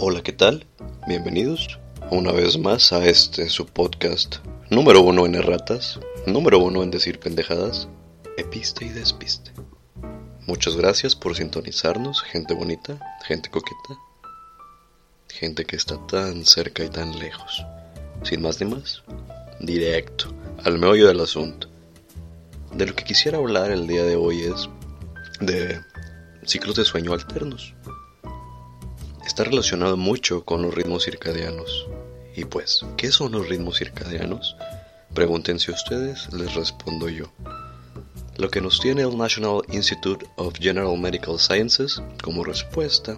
Hola, ¿qué tal? Bienvenidos una vez más a este su podcast número uno en erratas, número uno en decir pendejadas, episte y despiste. Muchas gracias por sintonizarnos, gente bonita, gente coqueta, gente que está tan cerca y tan lejos. Sin más ni más, directo, al meollo del asunto. De lo que quisiera hablar el día de hoy es de ciclos de sueño alternos. Está relacionado mucho con los ritmos circadianos. Y pues, ¿qué son los ritmos circadianos? Pregúntense ustedes, les respondo yo. Lo que nos tiene el National Institute of General Medical Sciences como respuesta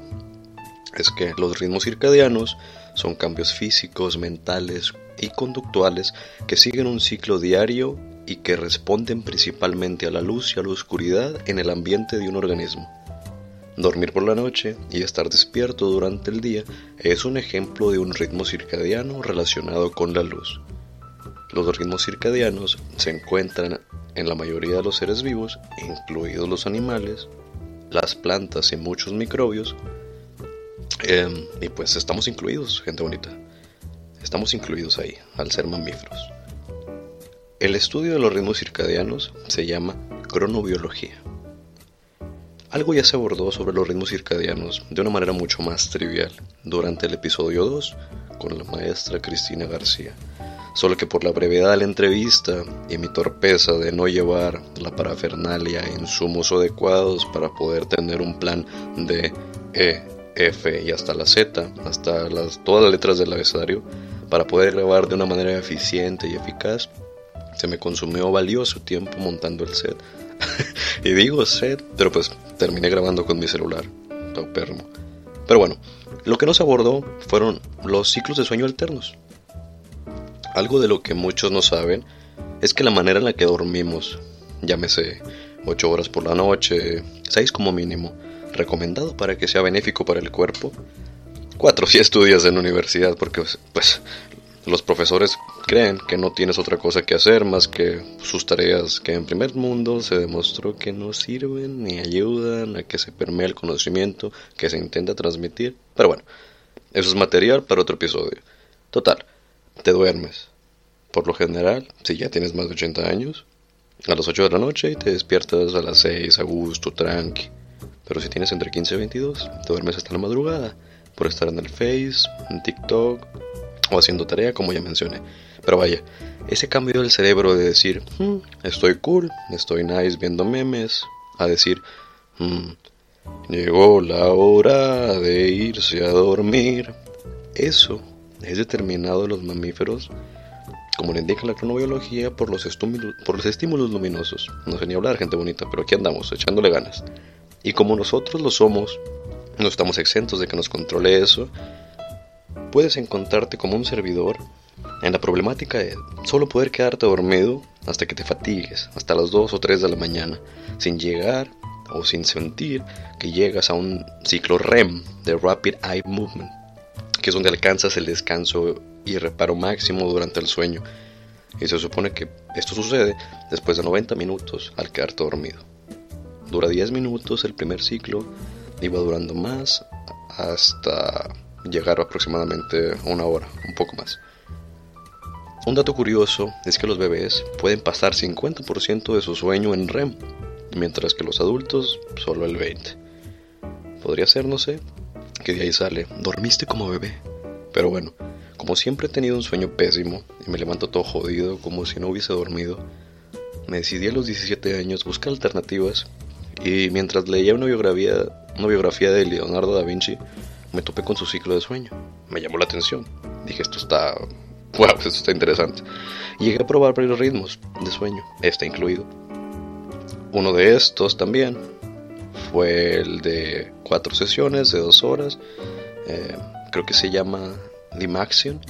es que los ritmos circadianos son cambios físicos, mentales y conductuales que siguen un ciclo diario y que responden principalmente a la luz y a la oscuridad en el ambiente de un organismo. Dormir por la noche y estar despierto durante el día es un ejemplo de un ritmo circadiano relacionado con la luz. Los ritmos circadianos se encuentran en la mayoría de los seres vivos, incluidos los animales, las plantas y muchos microbios. Em, y pues estamos incluidos, gente bonita. Estamos incluidos ahí, al ser mamíferos. El estudio de los ritmos circadianos se llama cronobiología. Algo ya se abordó sobre los ritmos circadianos de una manera mucho más trivial durante el episodio 2 con la maestra Cristina García solo que por la brevedad de la entrevista y mi torpeza de no llevar la parafernalia en insumos adecuados para poder tener un plan de E, F y hasta la Z, hasta todas las letras del abecedario, para poder grabar de una manera eficiente y eficaz, se me consumió valioso tiempo montando el set. y digo set, pero pues terminé grabando con mi celular, permo. Pero bueno, lo que no se abordó fueron los ciclos de sueño alternos. Algo de lo que muchos no saben es que la manera en la que dormimos, llámese 8 horas por la noche, 6 como mínimo, recomendado para que sea benéfico para el cuerpo, 4 si estudias en universidad, porque pues los profesores creen que no tienes otra cosa que hacer más que sus tareas que en primer mundo se demostró que no sirven ni ayudan a que se permee el conocimiento que se intenta transmitir. Pero bueno, eso es material para otro episodio. Total, te duermes. Por lo general, si ya tienes más de 80 años, a las 8 de la noche y te despiertas a las 6 a gusto, tranqui. Pero si tienes entre 15 y 22, te duermes hasta la madrugada por estar en el Face, en TikTok o haciendo tarea como ya mencioné. Pero vaya, ese cambio del cerebro de decir, hmm, estoy cool, estoy nice viendo memes, a decir, hmm, llegó la hora de irse a dormir. Eso es determinado en los mamíferos, como le indica la cronobiología, por los, por los estímulos luminosos. No sé ni hablar, gente bonita, pero aquí andamos, echándole ganas. Y como nosotros lo somos, no estamos exentos de que nos controle eso, puedes encontrarte como un servidor en la problemática de solo poder quedarte dormido hasta que te fatigues, hasta las 2 o 3 de la mañana, sin llegar o sin sentir que llegas a un ciclo REM de Rapid Eye Movement, que es donde alcanzas el descanso y reparo máximo durante el sueño. Y se supone que esto sucede después de 90 minutos al quedarte dormido. Dura 10 minutos el primer ciclo y va durando más hasta llegar aproximadamente una hora, un poco más. Un dato curioso es que los bebés pueden pasar 50% de su sueño en REM, mientras que los adultos solo el 20%. Podría ser, no sé, que de ahí sale, dormiste como bebé. Pero bueno, como siempre he tenido un sueño pésimo y me levanto todo jodido como si no hubiese dormido, me decidí a los 17 años buscar alternativas y mientras leía una biografía, una biografía de Leonardo da Vinci, me topé con su ciclo de sueño. Me llamó la atención. Dije, esto está... Wow, esto está interesante. Llegué a probar varios ritmos de sueño, este incluido. Uno de estos también fue el de cuatro sesiones de dos horas. Eh, creo que se llama Limaxion,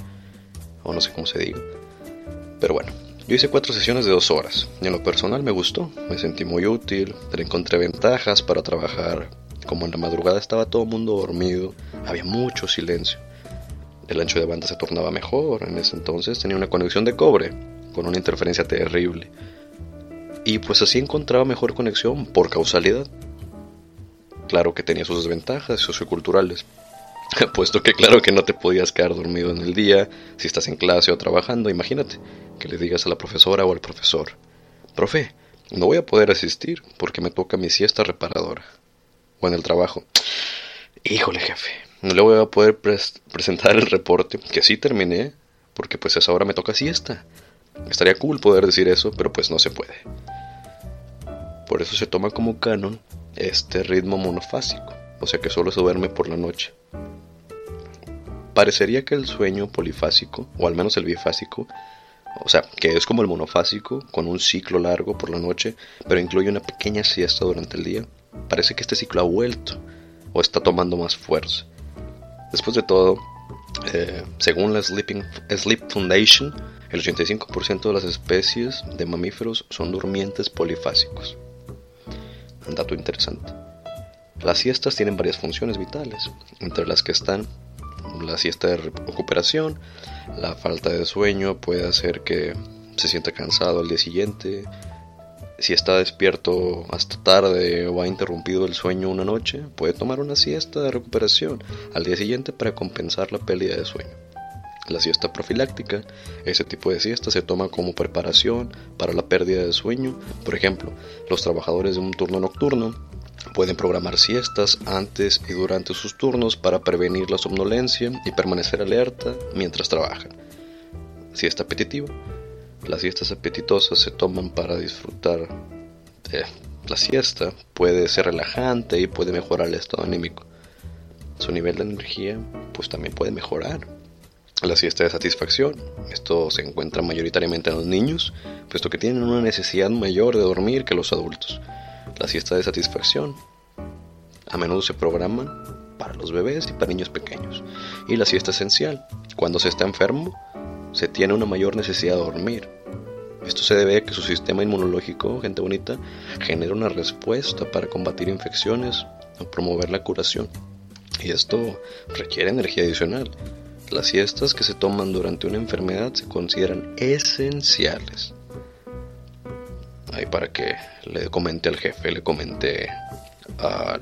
o no sé cómo se diga. Pero bueno, yo hice cuatro sesiones de dos horas y en lo personal me gustó, me sentí muy útil, le encontré ventajas para trabajar. Como en la madrugada estaba todo el mundo dormido, había mucho silencio. El ancho de banda se tornaba mejor, en ese entonces tenía una conexión de cobre, con una interferencia terrible. Y pues así encontraba mejor conexión por causalidad. Claro que tenía sus desventajas socioculturales, puesto que claro que no te podías quedar dormido en el día si estás en clase o trabajando, imagínate que le digas a la profesora o al profesor, profe, no voy a poder asistir porque me toca mi siesta reparadora. O en el trabajo, híjole jefe, no le voy a poder presentar el reporte que sí terminé porque pues esa hora me toca siesta. Estaría cool poder decir eso, pero pues no se puede. Por eso se toma como canon este ritmo monofásico, o sea que solo se duerme por la noche. Parecería que el sueño polifásico, o al menos el bifásico, o sea, que es como el monofásico, con un ciclo largo por la noche, pero incluye una pequeña siesta durante el día. Parece que este ciclo ha vuelto o está tomando más fuerza. Después de todo, eh, según la Sleep Foundation, el 85% de las especies de mamíferos son durmientes polifásicos. Un dato interesante. Las siestas tienen varias funciones vitales, entre las que están la siesta de recuperación, la falta de sueño puede hacer que se sienta cansado al día siguiente. Si está despierto hasta tarde o ha interrumpido el sueño una noche, puede tomar una siesta de recuperación al día siguiente para compensar la pérdida de sueño. La siesta profiláctica, ese tipo de siesta se toma como preparación para la pérdida de sueño. Por ejemplo, los trabajadores de un turno nocturno Pueden programar siestas antes y durante sus turnos para prevenir la somnolencia y permanecer alerta mientras trabajan. Siesta apetitiva. Las siestas apetitosas se toman para disfrutar de la siesta. Puede ser relajante y puede mejorar el estado anímico. Su nivel de energía pues también puede mejorar. La siesta de satisfacción. Esto se encuentra mayoritariamente en los niños, puesto que tienen una necesidad mayor de dormir que los adultos. La siesta de satisfacción a menudo se programan para los bebés y para niños pequeños. Y la siesta esencial. Cuando se está enfermo, se tiene una mayor necesidad de dormir. Esto se debe a que su sistema inmunológico, gente bonita, genera una respuesta para combatir infecciones o promover la curación. Y esto requiere energía adicional. Las siestas que se toman durante una enfermedad se consideran esenciales ahí para que le comente al jefe, le comente a,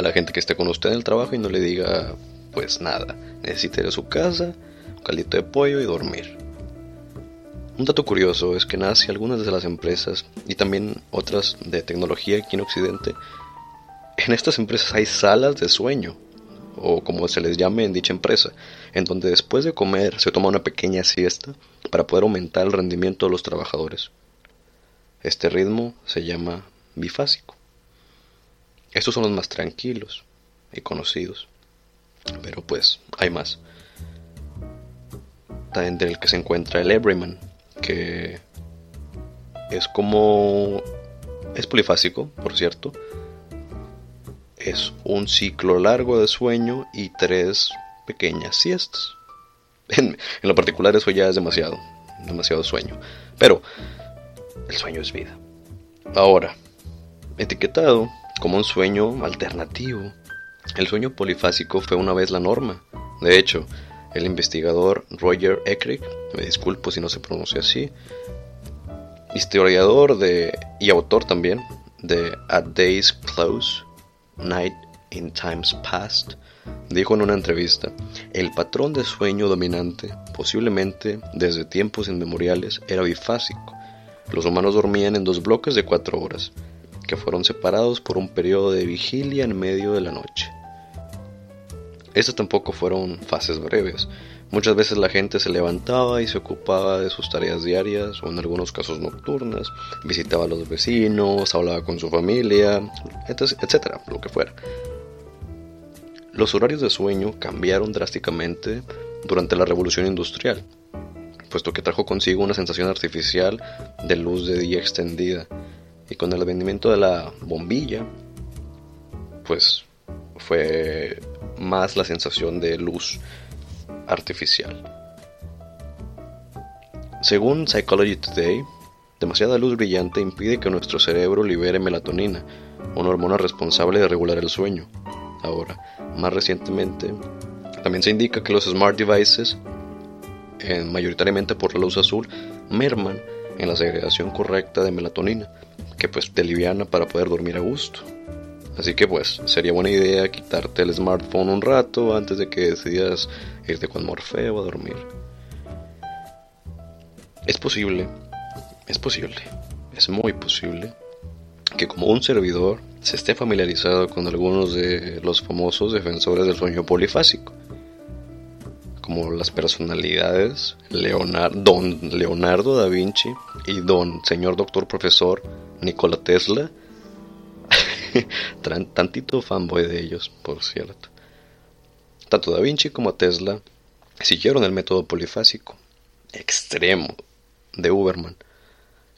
la gente que esté con usted en el trabajo y no le diga pues nada, necesita ir a su casa, un caldito de pollo y dormir. Un dato curioso es que nace algunas de las empresas y también otras de tecnología aquí en Occidente, en estas empresas hay salas de sueño, o como se les llame en dicha empresa, en donde después de comer se toma una pequeña siesta para poder aumentar el rendimiento de los trabajadores. Este ritmo se llama bifásico. Estos son los más tranquilos y conocidos. Pero pues hay más. También del que se encuentra el Everyman, que es como... es polifásico, por cierto. Es un ciclo largo de sueño y tres pequeñas siestas. En, en lo particular eso ya es demasiado, demasiado sueño. Pero el sueño es vida. Ahora, etiquetado como un sueño alternativo, el sueño polifásico fue una vez la norma. De hecho, el investigador Roger Eckrick, me disculpo si no se pronuncia así, historiador de, y autor también de At Day's Close, Night in Times Past, dijo en una entrevista, el patrón de sueño dominante, posiblemente desde tiempos inmemoriales, era bifásico, los humanos dormían en dos bloques de cuatro horas, que fueron separados por un periodo de vigilia en medio de la noche. Estas tampoco fueron fases breves. Muchas veces la gente se levantaba y se ocupaba de sus tareas diarias o en algunos casos nocturnas, visitaba a los vecinos, hablaba con su familia, etcétera, lo que fuera. Los horarios de sueño cambiaron drásticamente durante la revolución industrial puesto que trajo consigo una sensación artificial de luz de día extendida. Y con el advenimiento de la bombilla, pues fue más la sensación de luz artificial. Según Psychology Today, demasiada luz brillante impide que nuestro cerebro libere melatonina, una hormona responsable de regular el sueño. Ahora, más recientemente, también se indica que los smart devices, mayoritariamente por la luz azul, merman en la segregación correcta de melatonina, que pues te liviana para poder dormir a gusto. Así que pues sería buena idea quitarte el smartphone un rato antes de que decidas irte con Morfeo a dormir. Es posible, es posible, es muy posible que como un servidor se esté familiarizado con algunos de los famosos defensores del sueño polifásico, como las personalidades Don Leonardo da Vinci y Don Señor Doctor Profesor Nikola Tesla, tantito fanboy de ellos, por cierto. Tanto Da Vinci como Tesla siguieron el método polifásico extremo de Uberman,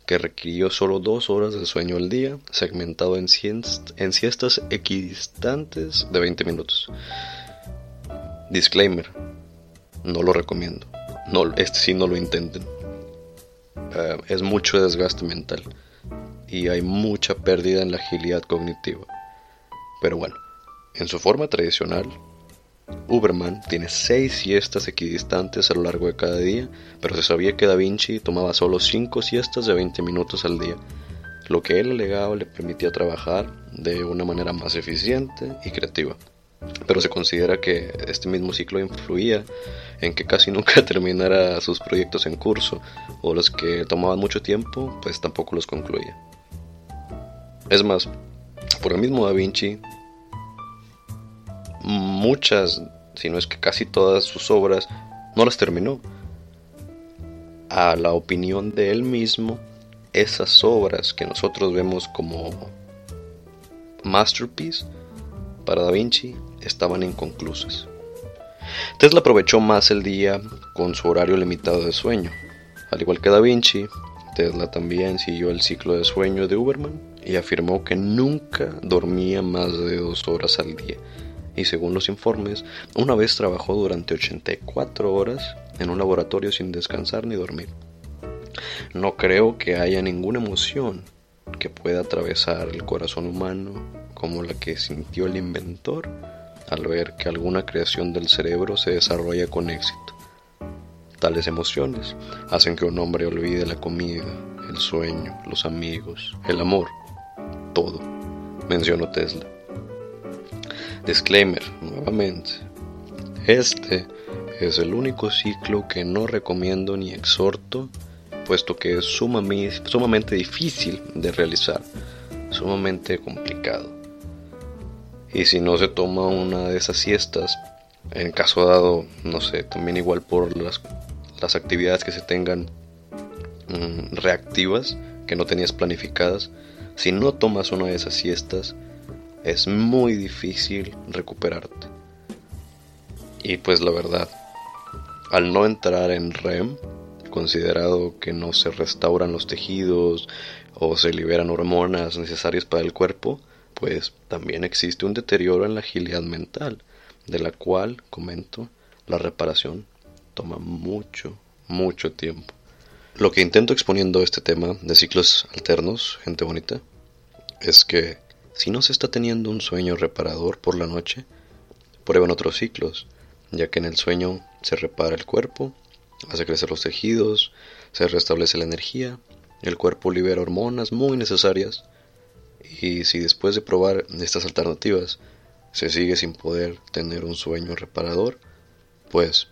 que requirió solo dos horas de sueño al día, segmentado en, en siestas equidistantes de 20 minutos. Disclaimer, no lo recomiendo. No, este sí no lo intenten. Eh, es mucho desgaste mental y hay mucha pérdida en la agilidad cognitiva. Pero bueno, en su forma tradicional, Uberman tiene seis siestas equidistantes a lo largo de cada día, pero se sabía que Da Vinci tomaba solo cinco siestas de 20 minutos al día, lo que él alegaba le permitía trabajar de una manera más eficiente y creativa. Pero se considera que este mismo ciclo influía en que casi nunca terminara sus proyectos en curso, o los que tomaban mucho tiempo, pues tampoco los concluía. Es más, por el mismo Da Vinci, muchas, si no es que casi todas sus obras, no las terminó. A la opinión de él mismo, esas obras que nosotros vemos como masterpiece, para Da Vinci estaban inconclusas. Tesla aprovechó más el día con su horario limitado de sueño. Al igual que Da Vinci, Tesla también siguió el ciclo de sueño de Uberman y afirmó que nunca dormía más de dos horas al día y según los informes, una vez trabajó durante 84 horas en un laboratorio sin descansar ni dormir. No creo que haya ninguna emoción que pueda atravesar el corazón humano como la que sintió el inventor al ver que alguna creación del cerebro se desarrolla con éxito. Tales emociones hacen que un hombre olvide la comida, el sueño, los amigos, el amor, todo, mencionó Tesla. Disclaimer, nuevamente. Este es el único ciclo que no recomiendo ni exhorto, puesto que es sumamente difícil de realizar, sumamente complicado. Y si no se toma una de esas siestas, en caso dado, no sé, también igual por las, las actividades que se tengan mm, reactivas, que no tenías planificadas, si no tomas una de esas siestas, es muy difícil recuperarte. Y pues la verdad, al no entrar en REM, considerado que no se restauran los tejidos o se liberan hormonas necesarias para el cuerpo, pues también existe un deterioro en la agilidad mental, de la cual, comento, la reparación toma mucho, mucho tiempo. Lo que intento exponiendo este tema de ciclos alternos, gente bonita, es que si no se está teniendo un sueño reparador por la noche, prueben otros ciclos, ya que en el sueño se repara el cuerpo, hace crecer los tejidos, se restablece la energía, el cuerpo libera hormonas muy necesarias, y si después de probar estas alternativas se sigue sin poder tener un sueño reparador, pues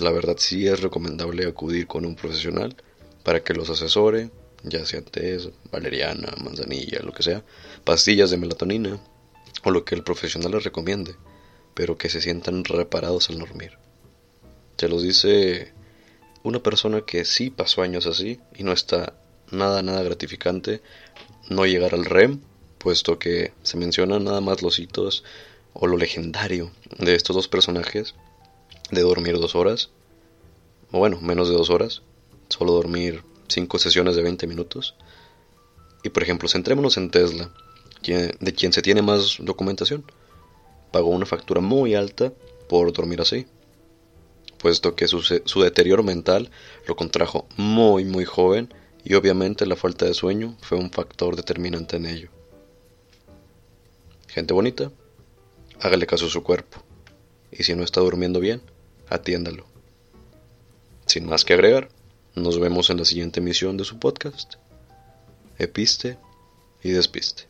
la verdad sí es recomendable acudir con un profesional para que los asesore ya sea té, valeriana, manzanilla, lo que sea, pastillas de melatonina o lo que el profesional les recomiende, pero que se sientan reparados al dormir. Se los dice una persona que sí pasó años así y no está nada, nada gratificante no llegar al REM, puesto que se mencionan nada más los hitos o lo legendario de estos dos personajes de dormir dos horas, o bueno, menos de dos horas, solo dormir cinco sesiones de 20 minutos. Y por ejemplo, centrémonos en Tesla, de quien se tiene más documentación. pagó una factura muy alta por dormir así, puesto que su, su deterioro mental lo contrajo muy muy joven y obviamente la falta de sueño fue un factor determinante en ello. Gente bonita, hágale caso a su cuerpo, y si no está durmiendo bien, atiéndalo. Sin más que agregar, nos vemos en la siguiente emisión de su podcast, Episte y Despiste.